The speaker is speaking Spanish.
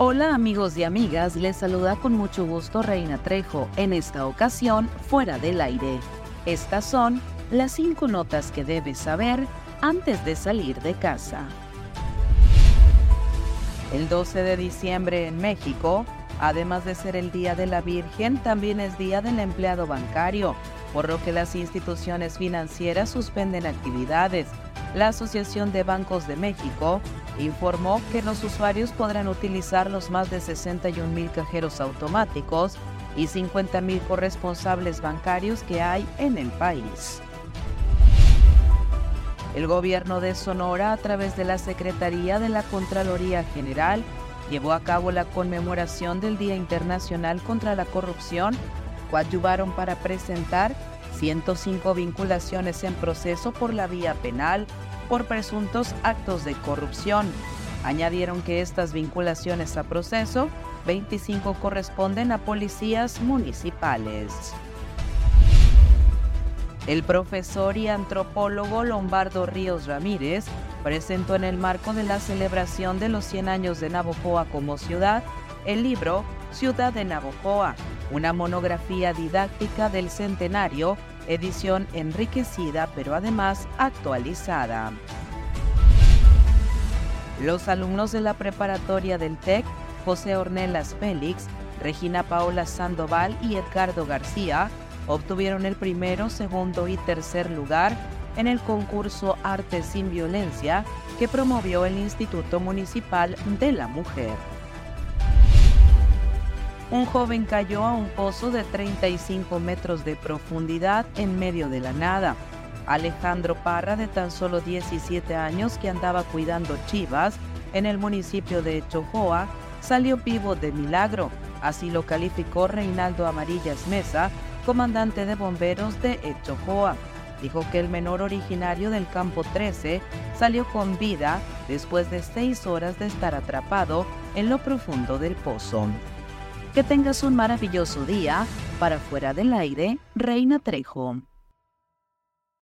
Hola amigos y amigas, les saluda con mucho gusto Reina Trejo, en esta ocasión fuera del aire. Estas son las cinco notas que debes saber antes de salir de casa. El 12 de diciembre en México, además de ser el Día de la Virgen, también es Día del Empleado Bancario, por lo que las instituciones financieras suspenden actividades. La Asociación de Bancos de México informó que los usuarios podrán utilizar los más de 61 mil cajeros automáticos y 50 mil corresponsables bancarios que hay en el país. El gobierno de Sonora, a través de la Secretaría de la Contraloría General, llevó a cabo la conmemoración del Día Internacional contra la Corrupción, coadyuvaron para presentar 105 vinculaciones en proceso por la vía penal por presuntos actos de corrupción. Añadieron que estas vinculaciones a proceso, 25 corresponden a policías municipales. El profesor y antropólogo Lombardo Ríos Ramírez presentó en el marco de la celebración de los 100 años de Navojoa como ciudad el libro Ciudad de Navojoa, una monografía didáctica del centenario, edición enriquecida pero además actualizada. Los alumnos de la preparatoria del TEC, José Ornelas Félix, Regina Paola Sandoval y Edgardo García, obtuvieron el primero, segundo y tercer lugar en el concurso Arte sin Violencia que promovió el Instituto Municipal de la Mujer un joven cayó a un pozo de 35 metros de profundidad en medio de la nada. Alejandro Parra, de tan solo 17 años, que andaba cuidando chivas en el municipio de Chojoa, salió vivo de milagro. Así lo calificó Reinaldo Amarillas Mesa, comandante de bomberos de Echojoa. Dijo que el menor originario del campo 13 salió con vida después de seis horas de estar atrapado en lo profundo del pozo. Que tengas un maravilloso día. Para fuera del aire, Reina Trejo.